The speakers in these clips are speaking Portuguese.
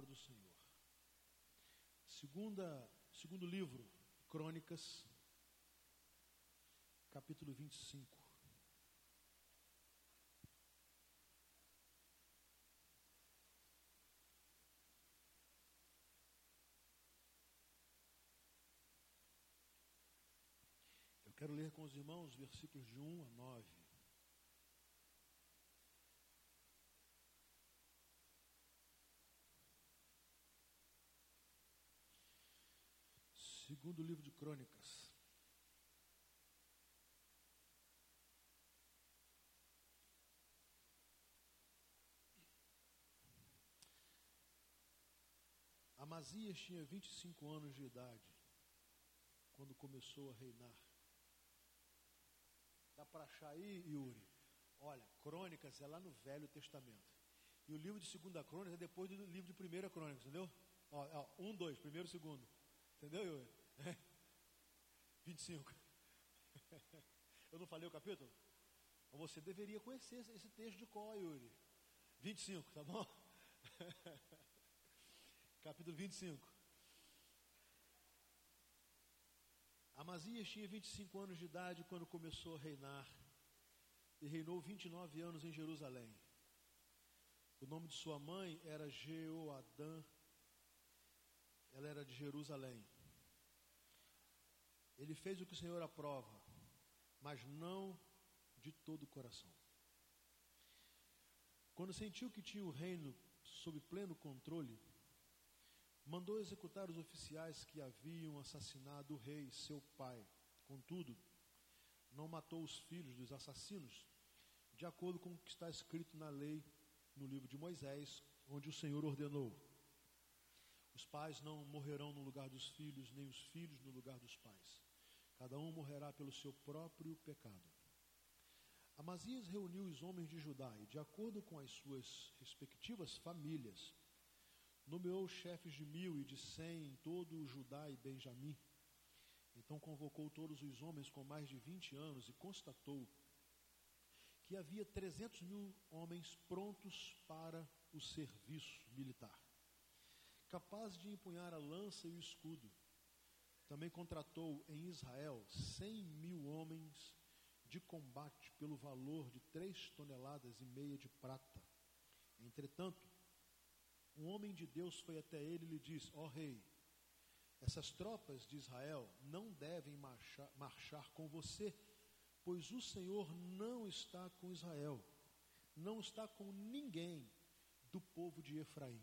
palavra do Senhor. Segunda, segundo livro, Crônicas, capítulo 25. Eu quero ler com os irmãos versículos de 1 a 9. Segundo livro de Crônicas. Amazias tinha 25 anos de idade quando começou a reinar. Dá para achar aí, Yuri? Olha, Crônicas é lá no Velho Testamento. E o livro de Segunda Crônicas é depois do livro de Primeira Crônicas, entendeu? Ó, ó, um, dois, primeiro, segundo. Entendeu, Yuri? 25. Eu não falei o capítulo? Você deveria conhecer esse texto de qual, Yuri? 25, tá bom? capítulo 25. Amazias tinha 25 anos de idade quando começou a reinar e reinou 29 anos em Jerusalém. O nome de sua mãe era Jeoadã, ela era de Jerusalém. Ele fez o que o Senhor aprova, mas não de todo o coração. Quando sentiu que tinha o reino sob pleno controle, mandou executar os oficiais que haviam assassinado o rei, seu pai. Contudo, não matou os filhos dos assassinos, de acordo com o que está escrito na lei no livro de Moisés, onde o Senhor ordenou: Os pais não morrerão no lugar dos filhos, nem os filhos no lugar dos pais. Cada um morrerá pelo seu próprio pecado. Amazias reuniu os homens de Judá e, de acordo com as suas respectivas famílias, nomeou chefes de mil e de cem em todo o Judá e Benjamim. Então convocou todos os homens com mais de vinte anos e constatou que havia trezentos mil homens prontos para o serviço militar, capazes de empunhar a lança e o escudo também contratou em Israel cem mil homens de combate pelo valor de três toneladas e meia de prata. Entretanto, um homem de Deus foi até ele e lhe disse: Ó oh, rei, essas tropas de Israel não devem marchar, marchar com você, pois o Senhor não está com Israel, não está com ninguém do povo de Efraim.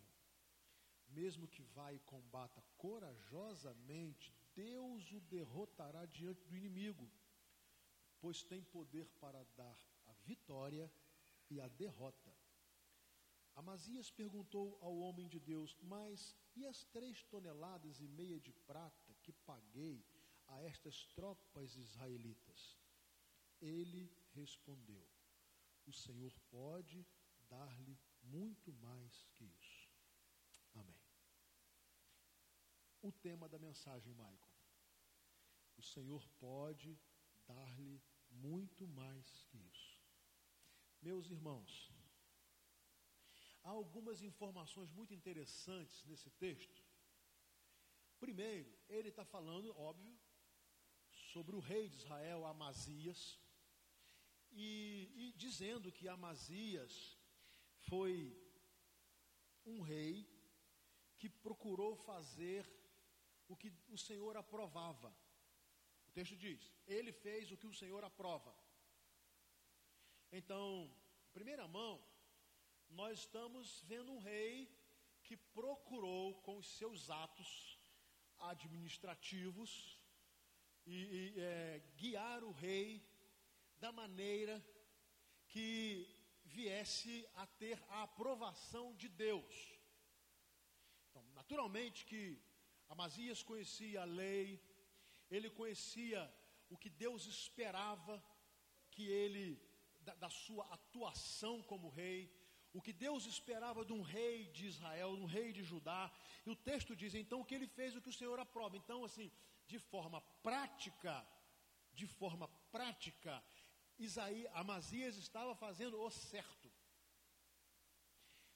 Mesmo que vá e combata corajosamente, Deus o derrotará diante do inimigo, pois tem poder para dar a vitória e a derrota. Amazias perguntou ao homem de Deus: Mas e as três toneladas e meia de prata que paguei a estas tropas israelitas? Ele respondeu: O Senhor pode dar-lhe muito mais que isso. Amém o tema da mensagem, Michael. O Senhor pode dar-lhe muito mais que isso. Meus irmãos, há algumas informações muito interessantes nesse texto. Primeiro, ele está falando, óbvio, sobre o rei de Israel, Amazias, e, e dizendo que Amazias foi um rei que procurou fazer o que o Senhor aprovava. Texto diz: Ele fez o que o Senhor aprova. Então, primeira mão, nós estamos vendo um rei que procurou, com os seus atos administrativos, e, e é, guiar o rei da maneira que viesse a ter a aprovação de Deus. Então, naturalmente que Amazias conhecia a lei, ele conhecia o que Deus esperava que ele, da, da, sua atuação como rei, o que Deus esperava de um rei de Israel, de um rei de Judá, e o texto diz então que ele fez o que o Senhor aprova. Então, assim, de forma prática, de forma prática, Isaías, Amazias estava fazendo o certo.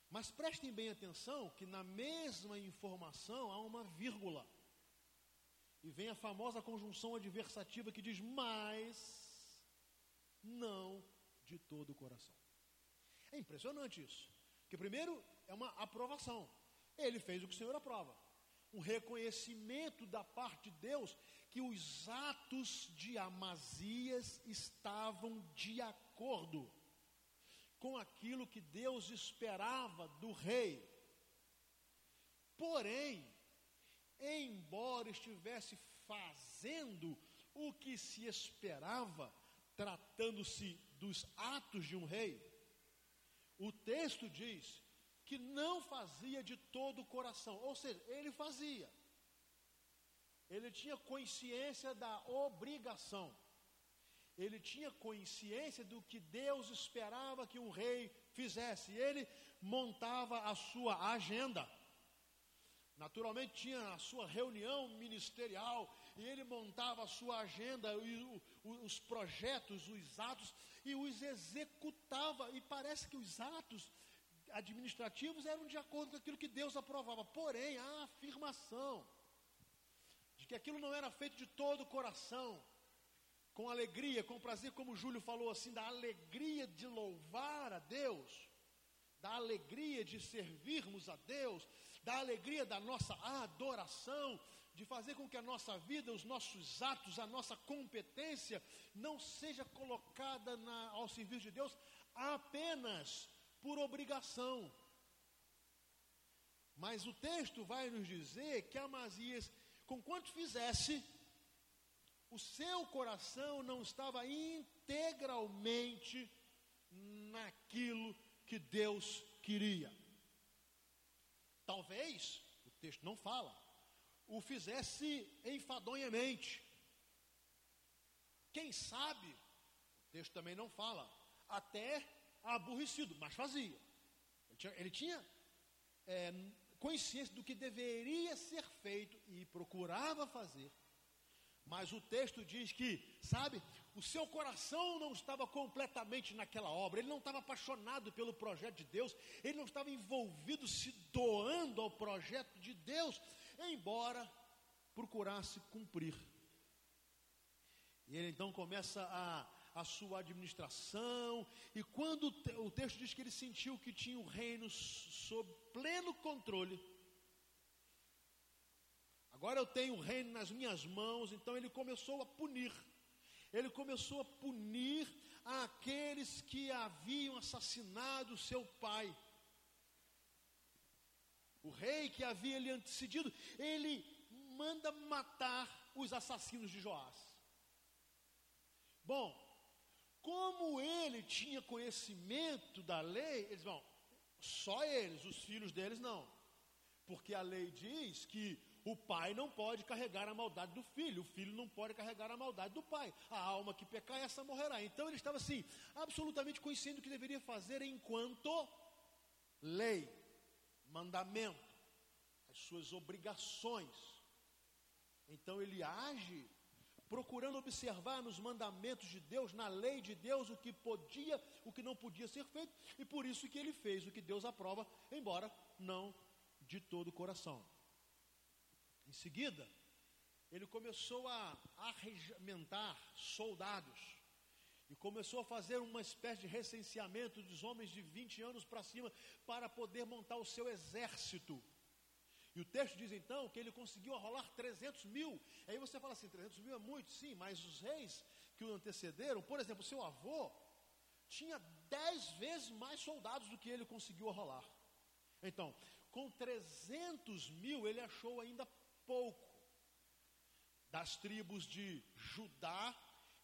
Mas prestem bem atenção que na mesma informação há uma vírgula. E vem a famosa conjunção adversativa que diz mas não de todo o coração. É impressionante isso. Que primeiro é uma aprovação. Ele fez o que o Senhor aprova. Um reconhecimento da parte de Deus que os atos de Amazias estavam de acordo com aquilo que Deus esperava do rei. Porém, embora estivesse fazendo o que se esperava, tratando-se dos atos de um rei, o texto diz que não fazia de todo o coração, ou seja, ele fazia, ele tinha consciência da obrigação, ele tinha consciência do que Deus esperava que um rei fizesse, ele montava a sua agenda. Naturalmente tinha a sua reunião ministerial e ele montava a sua agenda, os projetos, os atos e os executava. E parece que os atos administrativos eram de acordo com aquilo que Deus aprovava. Porém, a afirmação de que aquilo não era feito de todo o coração, com alegria, com prazer, como Júlio falou assim, da alegria de louvar a Deus, da alegria de servirmos a Deus, da alegria da nossa adoração, de fazer com que a nossa vida, os nossos atos, a nossa competência não seja colocada na, ao serviço de Deus apenas por obrigação. Mas o texto vai nos dizer que Amazias, com quanto fizesse, o seu coração não estava integralmente naquilo que Deus queria. Talvez, o texto não fala, o fizesse enfadonhamente. Quem sabe, o texto também não fala, até aborrecido, mas fazia. Ele tinha, ele tinha é, consciência do que deveria ser feito e procurava fazer. Mas o texto diz que, sabe, o seu coração não estava completamente naquela obra, ele não estava apaixonado pelo projeto de Deus, ele não estava envolvido, se doando ao projeto de Deus, embora procurasse cumprir. E ele então começa a, a sua administração, e quando o texto diz que ele sentiu que tinha o reino sob pleno controle, agora eu tenho o reino nas minhas mãos, então ele começou a punir ele começou a punir aqueles que haviam assassinado seu pai. O rei que havia lhe antecedido, ele manda matar os assassinos de Joás. Bom, como ele tinha conhecimento da lei, eles vão, só eles, os filhos deles não. Porque a lei diz que o pai não pode carregar a maldade do filho, o filho não pode carregar a maldade do pai. A alma que pecar, essa morrerá. Então ele estava assim, absolutamente conhecendo o que deveria fazer enquanto lei, mandamento, as suas obrigações. Então ele age procurando observar nos mandamentos de Deus, na lei de Deus, o que podia, o que não podia ser feito, e por isso que ele fez o que Deus aprova, embora não de todo o coração. Em seguida, ele começou a arregimentar soldados e começou a fazer uma espécie de recenseamento dos homens de 20 anos para cima para poder montar o seu exército. E o texto diz então que ele conseguiu arrolar 300 mil. Aí você fala assim: 300 mil é muito, sim, mas os reis que o antecederam, por exemplo, seu avô, tinha 10 vezes mais soldados do que ele conseguiu arrolar. Então, com 300 mil, ele achou ainda pouco das tribos de Judá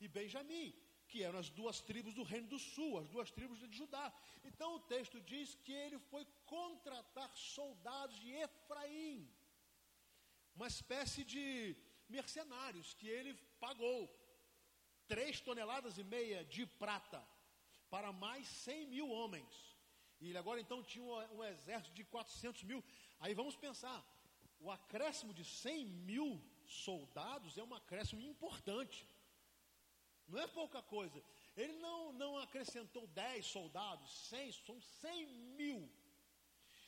e Benjamim, que eram as duas tribos do reino do sul, as duas tribos de Judá. Então o texto diz que ele foi contratar soldados de Efraim, uma espécie de mercenários que ele pagou três toneladas e meia de prata para mais 100 mil homens. E ele agora então tinha um, um exército de 400 mil. Aí vamos pensar, o acréscimo de 100 mil soldados é um acréscimo importante. Não é pouca coisa. Ele não, não acrescentou 10 soldados, 100, são 100 mil.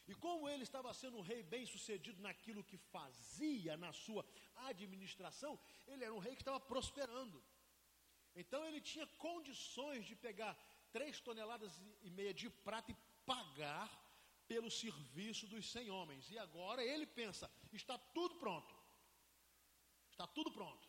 E como ele estava sendo um rei bem sucedido naquilo que fazia na sua administração, ele era um rei que estava prosperando. Então ele tinha condições de pegar três toneladas e meia de prata e pagar pelo serviço dos cem homens. E agora ele pensa: está tudo pronto. Está tudo pronto.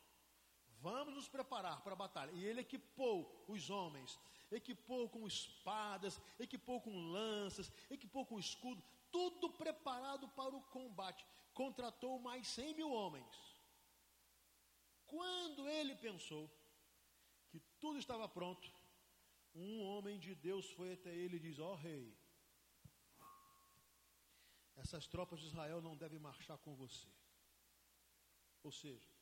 Vamos nos preparar para a batalha. E ele equipou os homens, equipou com espadas, equipou com lanças, equipou com escudo, tudo preparado para o combate. Contratou mais cem mil homens. Quando ele pensou que tudo estava pronto, um homem de Deus foi até ele e diz: Ó oh, rei, essas tropas de Israel não devem marchar com você. Ou seja,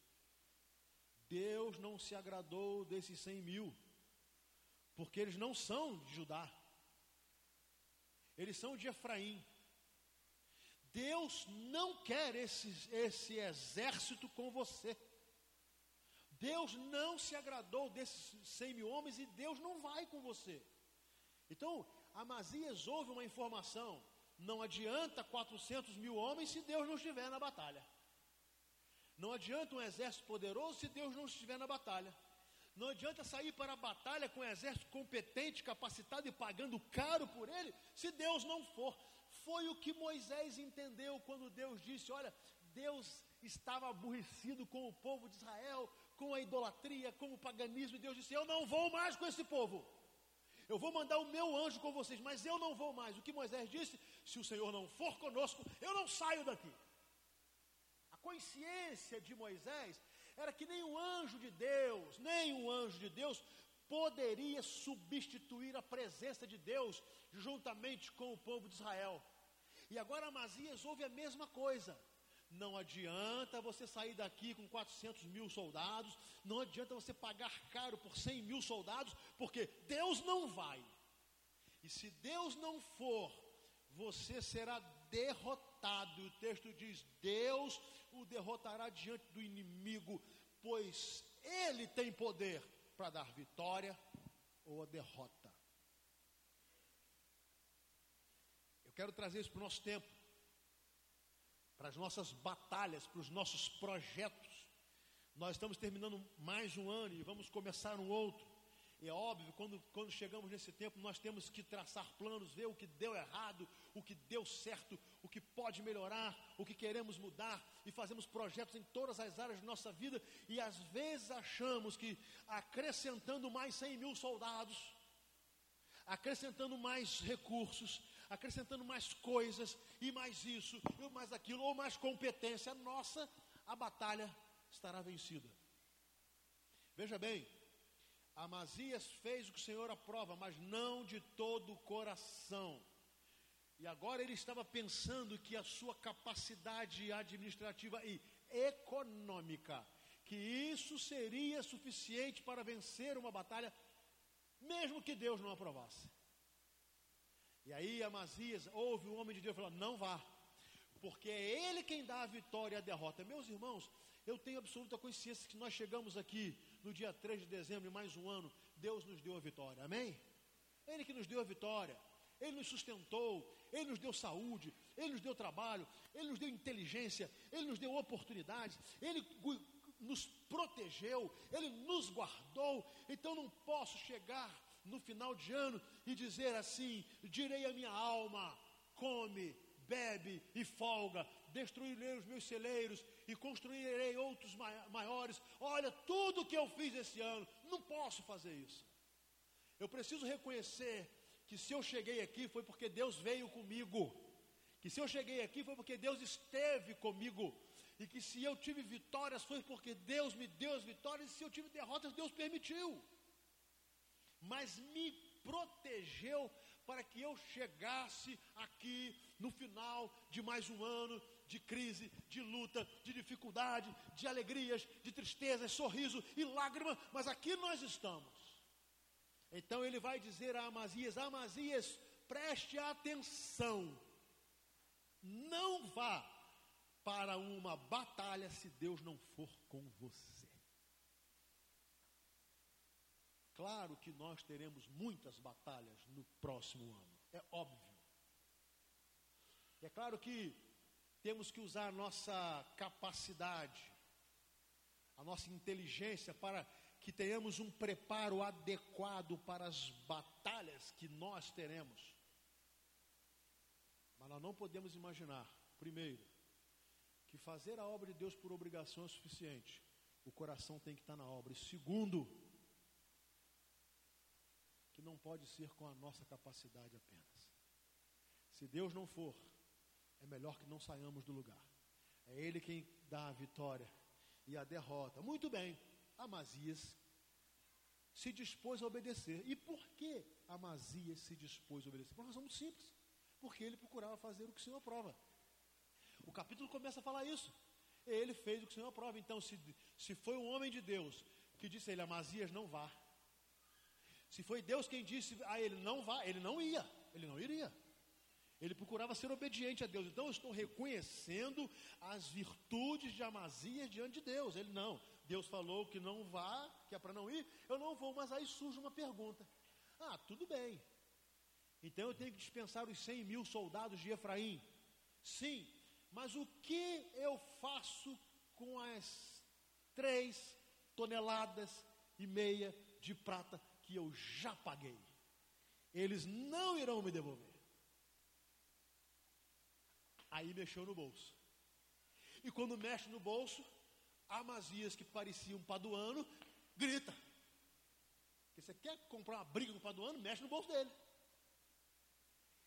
Deus não se agradou desses cem mil, porque eles não são de Judá, eles são de Efraim. Deus não quer esse, esse exército com você. Deus não se agradou desses cem mil homens e Deus não vai com você. Então, Amazias ouve uma informação: não adianta 400 mil homens se Deus não estiver na batalha. Não adianta um exército poderoso se Deus não estiver na batalha. Não adianta sair para a batalha com um exército competente, capacitado e pagando caro por ele, se Deus não for. Foi o que Moisés entendeu quando Deus disse: Olha, Deus estava aborrecido com o povo de Israel, com a idolatria, com o paganismo, e Deus disse: Eu não vou mais com esse povo. Eu vou mandar o meu anjo com vocês, mas eu não vou mais. O que Moisés disse: Se o Senhor não for conosco, eu não saio daqui. A consciência de Moisés era que nem um anjo de Deus, nem um anjo de Deus poderia substituir a presença de Deus juntamente com o povo de Israel. E agora Amazias ouve a mesma coisa. Não adianta você sair daqui com 400 mil soldados, não adianta você pagar caro por 100 mil soldados, porque Deus não vai. E se Deus não for, você será derrotado. O texto diz: Deus o derrotará diante do inimigo, pois Ele tem poder para dar vitória ou a derrota. quero trazer isso para o nosso tempo, para as nossas batalhas, para os nossos projetos. Nós estamos terminando mais um ano e vamos começar um outro. E é óbvio, quando, quando chegamos nesse tempo, nós temos que traçar planos, ver o que deu errado, o que deu certo, o que pode melhorar, o que queremos mudar, e fazemos projetos em todas as áreas de nossa vida, e às vezes achamos que acrescentando mais 100 mil soldados, acrescentando mais recursos, acrescentando mais coisas, e mais isso, e mais aquilo, ou mais competência nossa, a batalha estará vencida. Veja bem, Amazias fez o que o Senhor aprova, mas não de todo o coração. E agora ele estava pensando que a sua capacidade administrativa e econômica, que isso seria suficiente para vencer uma batalha, mesmo que Deus não aprovasse. E aí Amazias ouve o homem de Deus falar: não vá, porque é ele quem dá a vitória e a derrota. Meus irmãos, eu tenho absoluta consciência que nós chegamos aqui no dia 3 de dezembro, mais um ano, Deus nos deu a vitória, amém? Ele que nos deu a vitória, Ele nos sustentou, Ele nos deu saúde, Ele nos deu trabalho, Ele nos deu inteligência, Ele nos deu oportunidades, Ele nos protegeu, Ele nos guardou. Então não posso chegar no final de ano e dizer assim: direi a minha alma, come, bebe e folga, destruirei os meus celeiros e construirei outros maiores. Olha, tudo que eu fiz esse ano, não posso fazer isso. Eu preciso reconhecer que se eu cheguei aqui foi porque Deus veio comigo. Que se eu cheguei aqui foi porque Deus esteve comigo. E que se eu tive vitórias foi porque Deus me deu as vitórias. E se eu tive derrotas, Deus permitiu mas me protegeu para que eu chegasse aqui no final de mais um ano de crise, de luta, de dificuldade, de alegrias, de tristezas, sorriso e lágrima, mas aqui nós estamos. Então ele vai dizer a Amazias: Amazias, preste atenção, não vá para uma batalha se Deus não for com você. Claro que nós teremos muitas batalhas no próximo ano, é óbvio. É claro que temos que usar a nossa capacidade, a nossa inteligência para que tenhamos um preparo adequado para as batalhas que nós teremos. Mas nós não podemos imaginar, primeiro, que fazer a obra de Deus por obrigação é suficiente. O coração tem que estar na obra. E segundo, que não pode ser com a nossa capacidade apenas. Se Deus não for, é melhor que não saiamos do lugar. É Ele quem dá a vitória e a derrota. Muito bem, Amazias se dispôs a obedecer. E por que Amazias se dispôs a obedecer? Por uma razão muito simples. Porque ele procurava fazer o que o Senhor aprova. O capítulo começa a falar isso. Ele fez o que o Senhor aprova. Então, se, se foi um homem de Deus que disse a ele, Amazias, não vá. Se foi Deus quem disse a ele, não vá, ele não ia, ele não iria. Ele procurava ser obediente a Deus. Então eu estou reconhecendo as virtudes de Amazias diante de Deus. Ele não. Deus falou que não vá, que é para não ir. Eu não vou, mas aí surge uma pergunta. Ah, tudo bem. Então eu tenho que dispensar os 100 mil soldados de Efraim. Sim, mas o que eu faço com as três toneladas e meia de prata que eu já paguei? Eles não irão me devolver. Aí mexeu no bolso. E quando mexe no bolso, Amazias, que parecia um paduano, grita. Porque você quer comprar uma briga com o paduano, mexe no bolso dele.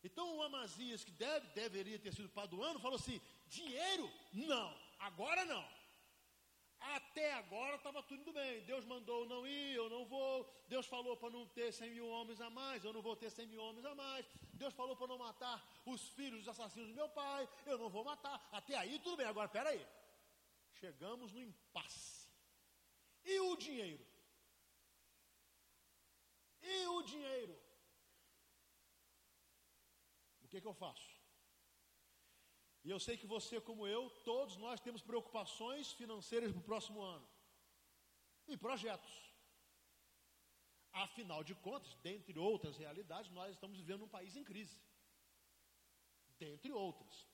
Então o Amazias, que deve, deveria ter sido paduano, falou assim: dinheiro? Não, agora não. Até agora estava tudo bem. Deus mandou não ir, eu não vou. Deus falou para não ter 100 mil homens a mais, eu não vou ter 100 mil homens a mais. Deus falou para não matar os filhos dos assassinos do meu pai, eu não vou matar. Até aí tudo bem. Agora, espera aí. Chegamos no impasse. E o dinheiro? E o dinheiro? O que, que eu faço? E eu sei que você, como eu, todos nós temos preocupações financeiras para o próximo ano. E projetos. Afinal de contas, dentre outras realidades, nós estamos vivendo um país em crise. Dentre outras.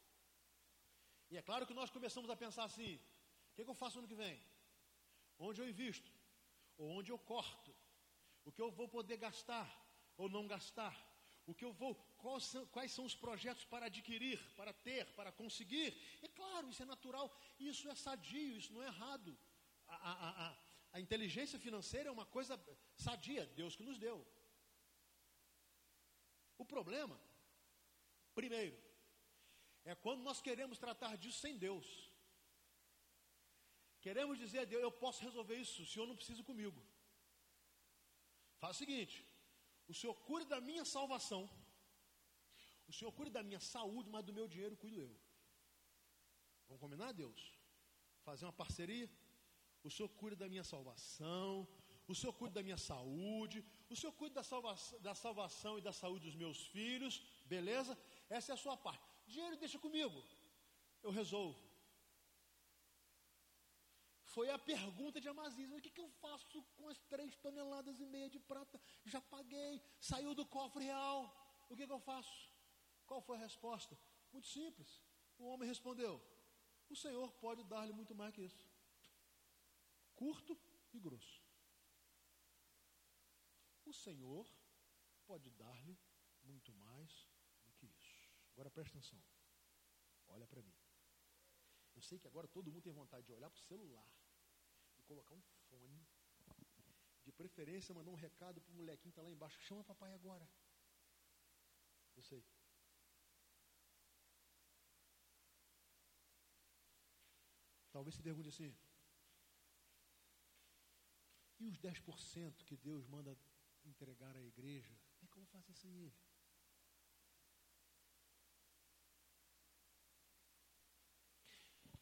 E é claro que nós começamos a pensar assim: o que, que eu faço ano que vem? Onde eu invisto? Ou onde eu corto? O que eu vou poder gastar ou não gastar? O que eu vou, quais são, quais são os projetos para adquirir, para ter, para conseguir? É claro, isso é natural, isso é sadio, isso não é errado. A, a, a, a inteligência financeira é uma coisa sadia, Deus que nos deu. O problema, primeiro, é quando nós queremos tratar disso sem Deus. Queremos dizer a Deus, eu posso resolver isso, o Senhor não precisa comigo. Faz o seguinte, o Senhor cuida da minha salvação. O Senhor cuida da minha saúde, mas do meu dinheiro cuido eu. Vamos combinar, Deus? Fazer uma parceria? O Senhor cuida da minha salvação. O Senhor cuida da minha saúde. O Senhor cuida da salvação, da salvação e da saúde dos meus filhos. Beleza? Essa é a sua parte. Dinheiro deixa comigo. Eu resolvo. Foi a pergunta de Amazias: o que, que eu faço com as três toneladas e meia de prata? Já paguei, saiu do cofre real. O que, que eu faço? Qual foi a resposta? Muito simples. O homem respondeu: O Senhor pode dar-lhe muito mais que isso. Curto e grosso. O Senhor pode dar-lhe muito mais do que isso. Agora presta atenção. Olha para mim. Eu sei que agora todo mundo tem vontade de olhar para o celular colocar um fone, de preferência mandar um recado para o molequinho que está lá embaixo, chama papai agora. Eu sei. Talvez se pergunte assim, e os 10% que Deus manda entregar à igreja, como é fazer sem ele?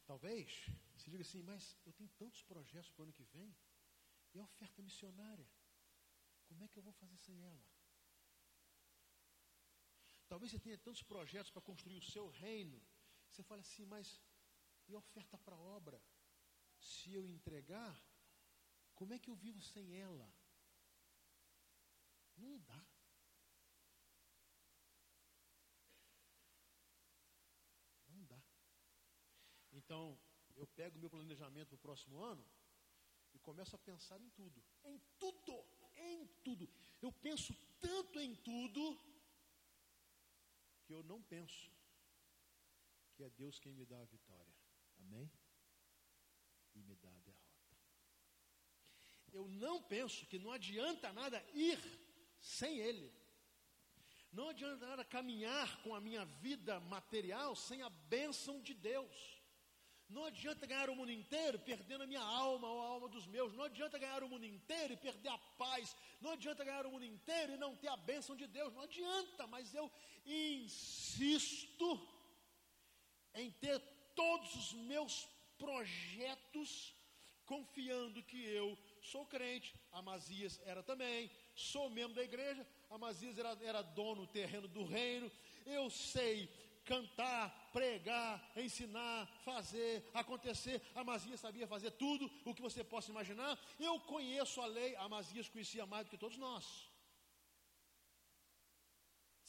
Talvez você diga assim, mas eu tenho tantos projetos para o ano que vem, e a oferta missionária, como é que eu vou fazer sem ela? Talvez você tenha tantos projetos para construir o seu reino, você fala assim, mas e a oferta para a obra? Se eu entregar, como é que eu vivo sem ela? Não dá. Então, eu pego o meu planejamento para o próximo ano e começo a pensar em tudo. Em tudo! Em tudo. Eu penso tanto em tudo que eu não penso que é Deus quem me dá a vitória. Amém? E me dá a derrota. Eu não penso que não adianta nada ir sem Ele. Não adianta nada caminhar com a minha vida material sem a bênção de Deus. Não adianta ganhar o mundo inteiro perdendo a minha alma ou a alma dos meus. Não adianta ganhar o mundo inteiro e perder a paz. Não adianta ganhar o mundo inteiro e não ter a bênção de Deus. Não adianta, mas eu insisto em ter todos os meus projetos confiando que eu sou crente. Amazias era também. Sou membro da igreja. Amazias era, era dono do terreno do reino. Eu sei cantar, pregar, ensinar, fazer, acontecer. Amazias sabia fazer tudo o que você possa imaginar. Eu conheço a lei, Amazias conhecia mais do que todos nós.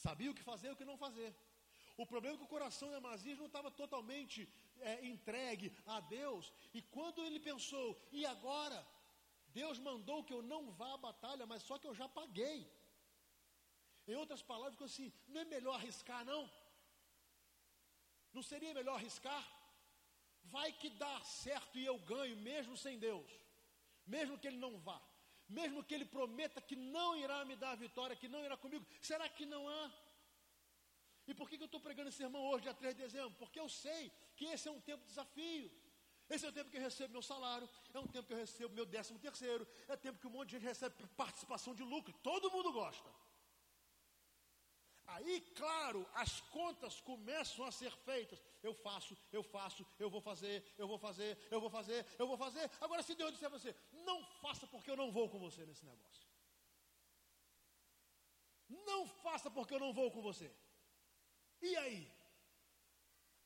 Sabia o que fazer e o que não fazer. O problema é que o coração de Amazias não estava totalmente é, entregue a Deus. E quando ele pensou, e agora? Deus mandou que eu não vá à batalha, mas só que eu já paguei. Em outras palavras, ficou assim: não é melhor arriscar, não? Não seria melhor arriscar? Vai que dá certo e eu ganho, mesmo sem Deus, mesmo que Ele não vá, mesmo que Ele prometa que não irá me dar a vitória, que não irá comigo, será que não há? E por que, eu estou pregando esse sermão hoje, dia 3 de dezembro? Porque eu sei que esse é um tempo de desafio. Esse é o tempo que eu recebo meu salário, é um tempo que eu recebo meu décimo terceiro, é tempo que um monte de gente recebe participação de lucro, todo mundo gosta. Aí, claro, as contas começam a ser feitas. Eu faço, eu faço, eu vou fazer, eu vou fazer, eu vou fazer, eu vou fazer. Agora, se Deus disser a você, não faça porque eu não vou com você nesse negócio. Não faça porque eu não vou com você. E aí?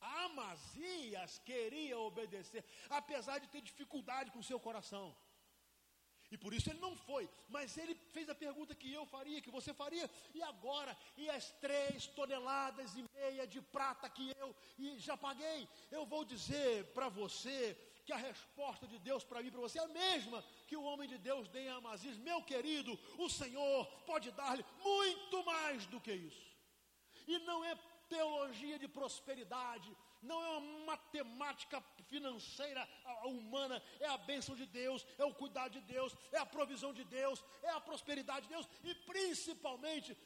Amazias queria obedecer, apesar de ter dificuldade com o seu coração. E por isso ele não foi. Mas ele fez a pergunta que eu faria, que você faria. E agora? E as três toneladas e meia de prata que eu já paguei? Eu vou dizer para você que a resposta de Deus para mim e para você é a mesma que o homem de Deus deu a Amazias. Meu querido, o Senhor pode dar-lhe muito mais do que isso. E não é teologia de prosperidade, não é uma matemática financeira humana, é a bênção de Deus, é o cuidado de Deus, é a provisão de Deus, é a prosperidade de Deus e principalmente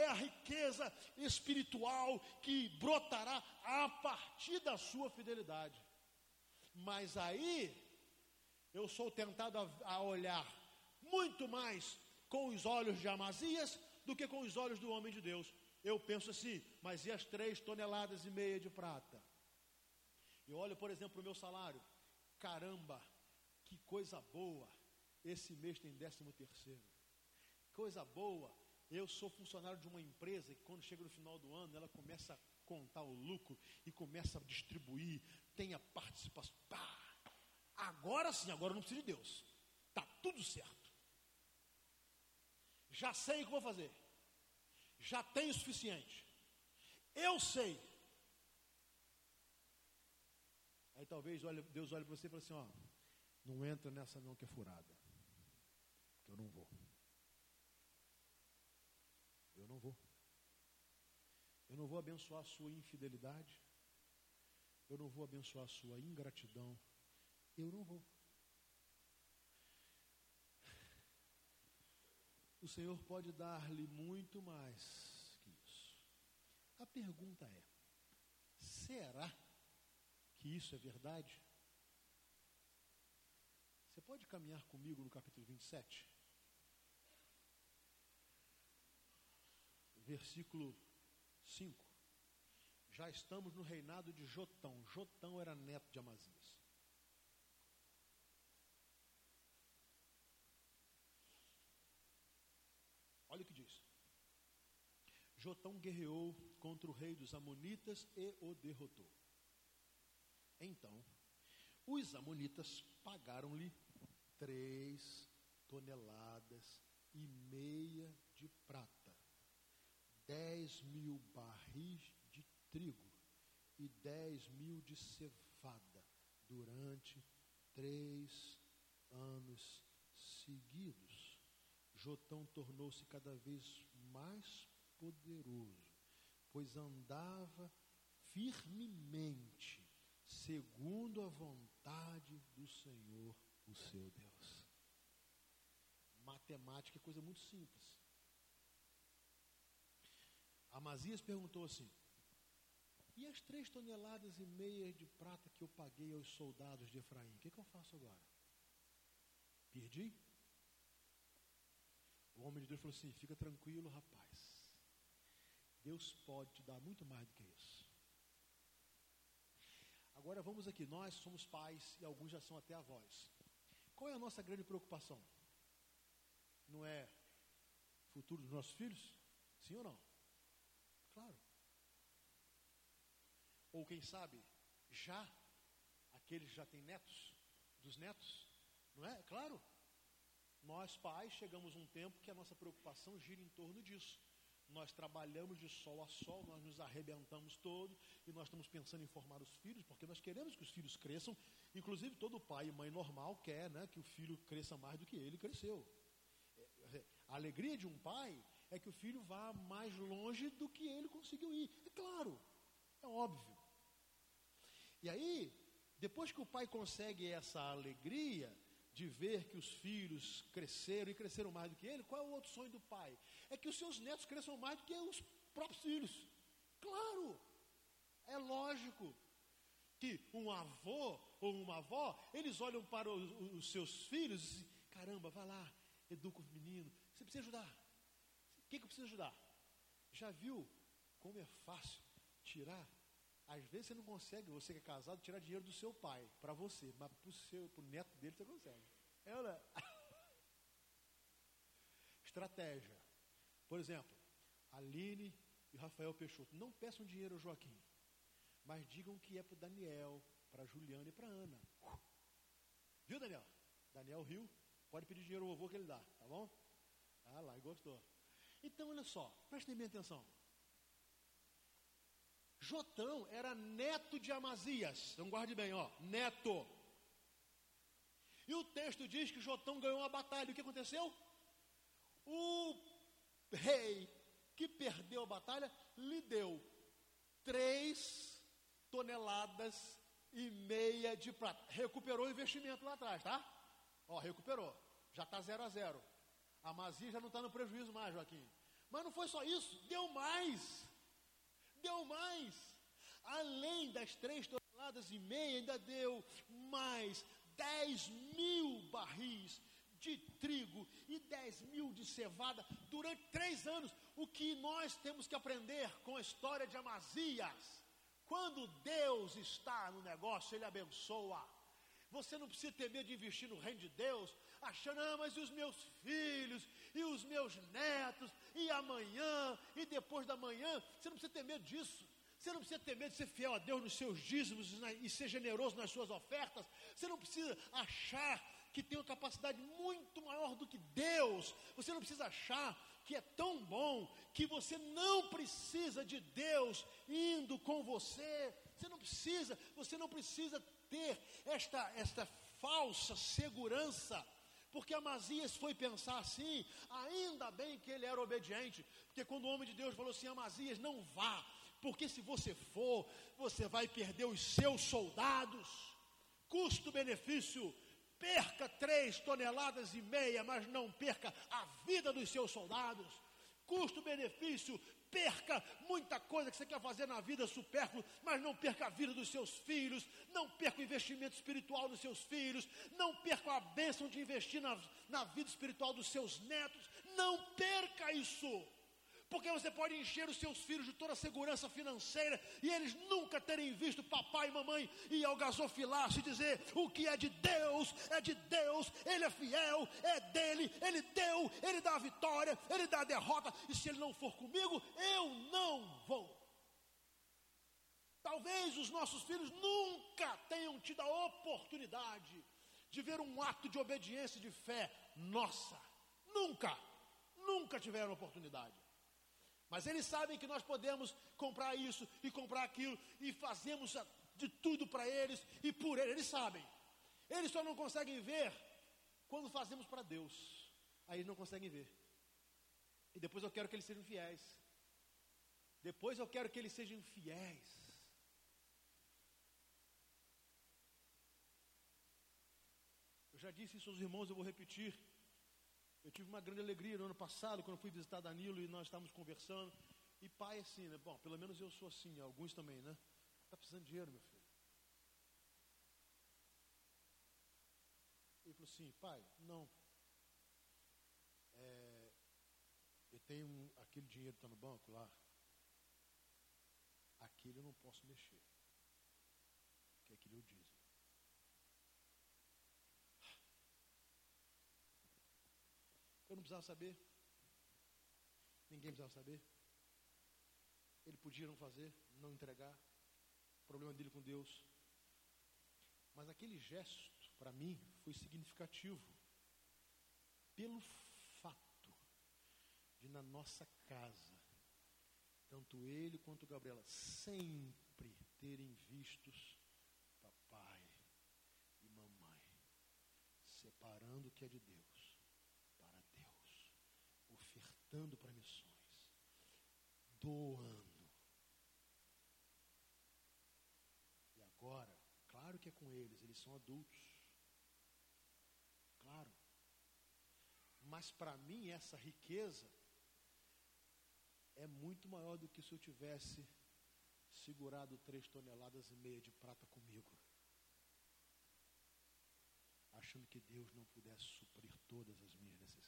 é a riqueza espiritual que brotará a partir da sua fidelidade. Mas aí eu sou tentado a, a olhar muito mais com os olhos de Amazias do que com os olhos do homem de Deus. Eu penso assim, mas e as três toneladas e meia de prata? Eu olho, por exemplo, o meu salário. Caramba, que coisa boa. Esse mês tem décimo terceiro. Coisa boa. Eu sou funcionário de uma empresa que quando chega no final do ano, ela começa a contar o lucro e começa a distribuir, tem a participação. Pá! Agora sim, agora não preciso de Deus. Está tudo certo. Já sei o que vou fazer. Já tenho o suficiente. Eu sei Aí talvez Deus olhe para você e fale assim, ó, não entra nessa não que é furada. Eu não vou. Eu não vou. Eu não vou abençoar a sua infidelidade. Eu não vou abençoar a sua ingratidão. Eu não vou. O Senhor pode dar-lhe muito mais que isso. A pergunta é: será que isso é verdade? Você pode caminhar comigo no capítulo 27? Versículo 5. Já estamos no reinado de Jotão. Jotão era neto de Amazias. Olha o que diz. Jotão guerreou contra o rei dos Amonitas e o derrotou. Então, os amonitas pagaram-lhe três toneladas e meia de prata, dez mil barris de trigo e dez mil de cevada, durante três anos seguidos. Jotão tornou-se cada vez mais poderoso, pois andava firmemente, segundo a vontade do Senhor, o seu Deus. Matemática é coisa muito simples. Amazias perguntou assim: E as três toneladas e meia de prata que eu paguei aos soldados de Efraim, o que, que eu faço agora? Perdi? O homem de Deus falou assim: Fica tranquilo, rapaz. Deus pode te dar muito mais do que isso. Agora vamos aqui, nós somos pais e alguns já são até avós. Qual é a nossa grande preocupação? Não é futuro dos nossos filhos? Sim ou não? Claro. Ou quem sabe, já aqueles que já têm netos, dos netos, não é? Claro. Nós pais chegamos um tempo que a nossa preocupação gira em torno disso. Nós trabalhamos de sol a sol, nós nos arrebentamos todo e nós estamos pensando em formar os filhos, porque nós queremos que os filhos cresçam. Inclusive, todo pai e mãe normal quer né, que o filho cresça mais do que ele cresceu. É, a alegria de um pai é que o filho vá mais longe do que ele conseguiu ir. É claro, é óbvio. E aí, depois que o pai consegue essa alegria de ver que os filhos cresceram e cresceram mais do que ele, qual é o outro sonho do pai? É que os seus netos cresçam mais do que os próprios filhos. Claro, é lógico que um avô ou uma avó, eles olham para os, os seus filhos e dizem, caramba, vai lá, educa o menino, você precisa ajudar. O que, que eu preciso ajudar? Já viu como é fácil tirar? Às vezes você não consegue, você que é casado, tirar dinheiro do seu pai para você, mas para o neto dele você consegue. É ou não? É? Estratégia. Por exemplo, Aline e Rafael Peixoto. Não peçam dinheiro ao Joaquim, mas digam que é para Daniel, para Juliana e para Ana. Viu, Daniel? Daniel riu, pode pedir dinheiro ao vovô que ele dá, tá bom? Ah lá, gostou. Então, olha só, prestem bem atenção. Jotão era neto de Amazias. Então guarde bem, ó, neto. E o texto diz que Jotão ganhou uma batalha. O que aconteceu? O rei que perdeu a batalha lhe deu três toneladas e meia de prata. Recuperou o investimento lá atrás, tá? Ó, recuperou. Já está zero a zero. A já não está no prejuízo mais, Joaquim. Mas não foi só isso, deu mais. Deu mais. Além das três toneladas e meia, ainda deu mais 10 mil barris de trigo e 10 mil de cevada durante três anos. O que nós temos que aprender com a história de Amazias? Quando Deus está no negócio, Ele abençoa. Você não precisa ter medo de investir no reino de Deus, achando, ah, mas e os meus filhos, e os meus netos, e amanhã, e depois da manhã. Você não precisa ter medo disso. Você não precisa ter medo de ser fiel a Deus nos seus dízimos e ser generoso nas suas ofertas. Você não precisa achar que tem uma capacidade muito maior do que Deus. Você não precisa achar que é tão bom que você não precisa de Deus indo com você. Você não precisa, você não precisa ter esta, esta falsa segurança. Porque Amazias foi pensar assim, ainda bem que ele era obediente, porque quando o homem de Deus falou assim: Amazias, não vá, porque se você for, você vai perder os seus soldados. Custo-benefício, perca três toneladas e meia, mas não perca a vida dos seus soldados. Custo-benefício, perca muita coisa que você quer fazer na vida supérfluo, mas não perca a vida dos seus filhos, não perca o investimento espiritual dos seus filhos, não perca a bênção de investir na, na vida espiritual dos seus netos, não perca isso porque você pode encher os seus filhos de toda a segurança financeira e eles nunca terem visto papai e mamãe ir ao gasofilaço e dizer: o que é de Deus, é de Deus, Ele é fiel, é dele, Ele deu, Ele dá a vitória, Ele dá a derrota, e se Ele não for comigo, eu não vou. Talvez os nossos filhos nunca tenham tido a oportunidade de ver um ato de obediência e de fé nossa. Nunca, nunca tiveram oportunidade. Mas eles sabem que nós podemos comprar isso e comprar aquilo e fazemos de tudo para eles e por eles, eles sabem. Eles só não conseguem ver quando fazemos para Deus. Aí eles não conseguem ver. E depois eu quero que eles sejam fiéis. Depois eu quero que eles sejam fiéis. Eu já disse isso aos irmãos, eu vou repetir. Eu tive uma grande alegria no ano passado, quando fui visitar Danilo e nós estávamos conversando. E pai, assim, né? Bom, pelo menos eu sou assim, alguns também, né? Está precisando de dinheiro, meu filho. Ele falou assim, pai, não. É, eu tenho aquele dinheiro que está no banco lá. Aquele eu não posso mexer. Que aquele eu dízimo. Eu não precisava saber. Ninguém precisava saber. Ele podia não fazer, não entregar. Problema dele com Deus. Mas aquele gesto, para mim, foi significativo. Pelo fato de, na nossa casa, tanto ele quanto Gabriela sempre terem vistos papai e mamãe separando o que é de Deus para Deus, ofertando para missões, doando. E agora, claro que é com eles, eles são adultos. Claro. Mas para mim essa riqueza é muito maior do que se eu tivesse segurado três toneladas e meia de prata comigo, achando que Deus não pudesse suprir todas as minhas necessidades.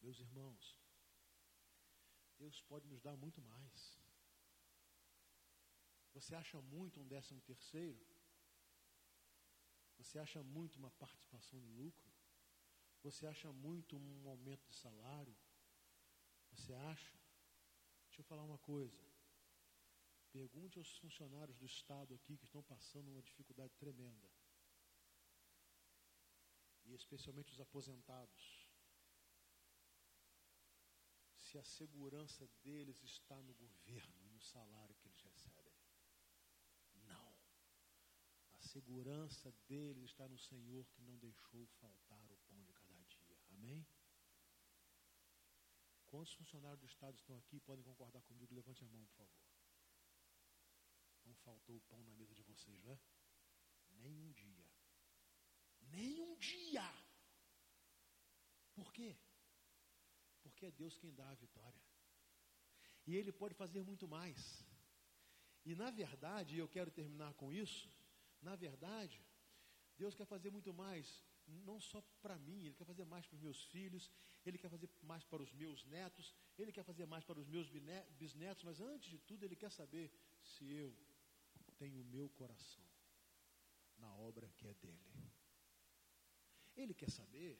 Meus irmãos, Deus pode nos dar muito mais. Você acha muito um décimo terceiro? Você acha muito uma participação no lucro? Você acha muito um aumento de salário? Você acha? Deixa eu falar uma coisa. Pergunte aos funcionários do Estado aqui que estão passando uma dificuldade tremenda. E especialmente os aposentados. Se a segurança deles está no governo, no salário que eles recebem. Não. A segurança deles está no Senhor que não deixou faltar o pão de cada dia. Amém? Quantos funcionários do Estado estão aqui podem concordar comigo? Levante a mão, por favor. Não faltou o pão na mesa de vocês, não é? Nem um dia. Nem um dia. Por quê? Porque é Deus quem dá a vitória. E Ele pode fazer muito mais. E na verdade, eu quero terminar com isso. Na verdade, Deus quer fazer muito mais não só para mim, Ele quer fazer mais para os meus filhos, Ele quer fazer mais para os meus netos, Ele quer fazer mais para os meus bisnetos, mas antes de tudo, Ele quer saber se eu tenho o meu coração na obra que é dele. Ele quer saber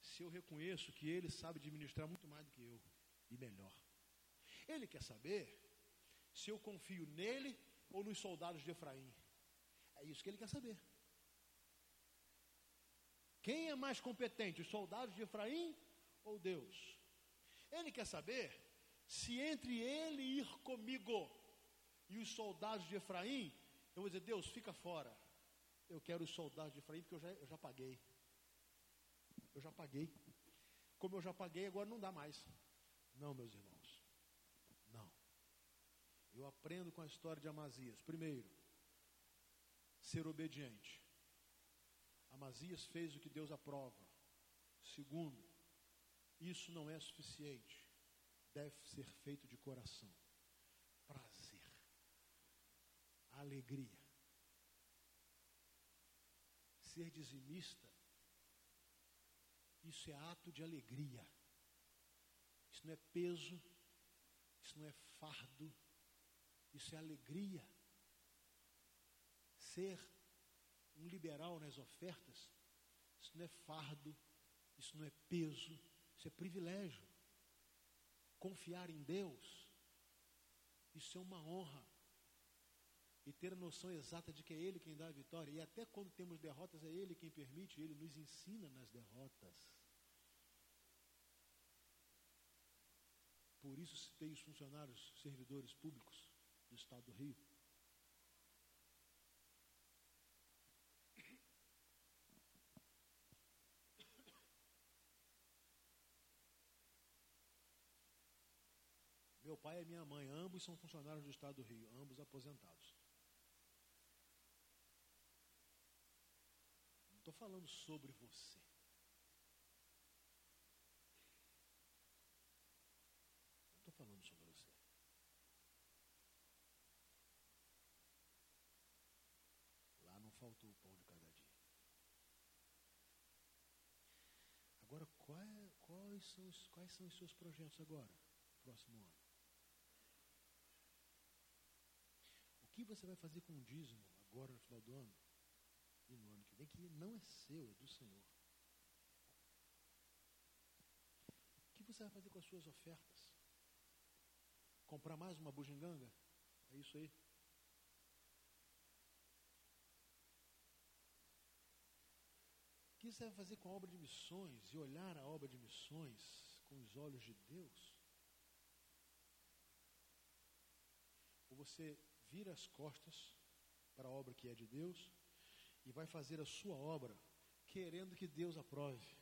se eu reconheço que Ele sabe administrar muito mais do que eu e melhor. Ele quer saber se eu confio nele ou nos soldados de Efraim. É isso que ele quer saber. Quem é mais competente, os soldados de Efraim ou Deus? Ele quer saber se entre ele ir comigo e os soldados de Efraim, eu vou dizer, Deus, fica fora. Eu quero os soldados de Efraim porque eu já, eu já paguei. Eu já paguei. Como eu já paguei, agora não dá mais. Não, meus irmãos. Não. Eu aprendo com a história de Amazias. Primeiro, ser obediente. Amazias fez o que Deus aprova. Segundo, isso não é suficiente. Deve ser feito de coração. Prazer. Alegria. Ser dizimista, isso é ato de alegria. Isso não é peso, isso não é fardo, isso é alegria. Ser um liberal nas ofertas, isso não é fardo, isso não é peso, isso é privilégio. Confiar em Deus, isso é uma honra. E ter a noção exata de que é Ele quem dá a vitória. E até quando temos derrotas, é Ele quem permite, Ele nos ensina nas derrotas. Por isso citei os funcionários, servidores públicos. do estado do Rio. Meu pai e minha mãe, ambos são funcionários do estado do Rio, ambos aposentados. Não estou falando sobre você. Não estou falando sobre você. Lá não faltou o pão de cada dia. Agora, qual, quais, são os, quais são os seus projetos agora, próximo ano? que você vai fazer com o dízimo agora no final do ano e no ano que vem, que não é seu, é do Senhor? O que você vai fazer com as suas ofertas? Comprar mais uma bujinganga? É isso aí? Você vai fazer com a obra de missões e olhar a obra de missões com os olhos de Deus? Ou você vira as costas para a obra que é de Deus e vai fazer a sua obra querendo que Deus aprove.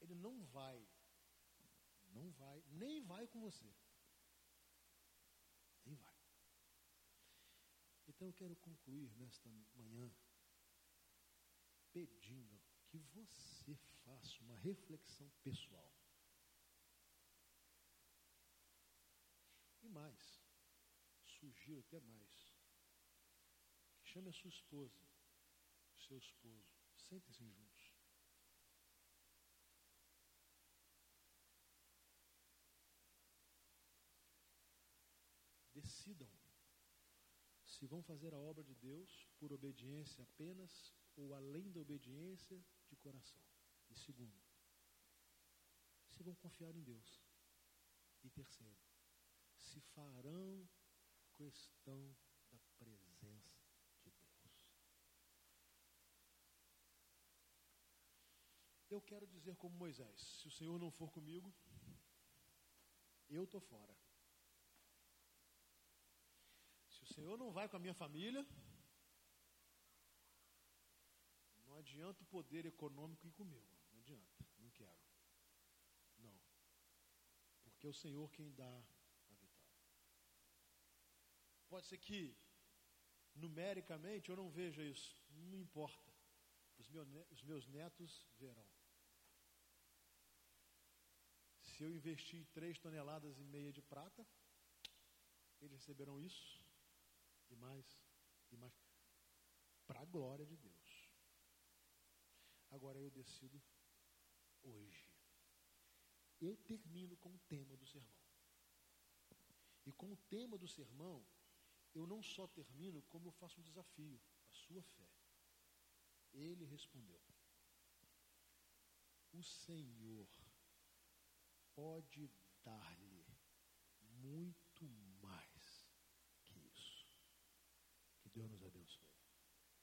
Ele não vai, não vai, nem vai com você. Nem vai. Então eu quero concluir nesta manhã pedindo que você faça uma reflexão pessoal. E mais, sugiro até mais. Chame a sua esposa, seu esposo, sentem-se juntos. Decidam se vão fazer a obra de Deus por obediência apenas ou além da obediência de coração. E segundo, se vão confiar em Deus. E terceiro, se farão questão da presença de Deus. Eu quero dizer como Moisés: se o Senhor não for comigo, eu estou fora. Se o Senhor não vai com a minha família, não adianta o poder econômico ir comigo. Não adianta, não quero. Não. Porque é o Senhor quem dá Pode ser que, numericamente, eu não veja isso. Não importa. Os meus, os meus netos verão. Se eu investir três toneladas e meia de prata, eles receberão isso e mais e mais para a glória de Deus. Agora eu decido hoje. Eu termino com o tema do sermão. E com o tema do sermão, eu não só termino, como eu faço um desafio, a sua fé. Ele respondeu: O Senhor pode dar-lhe muito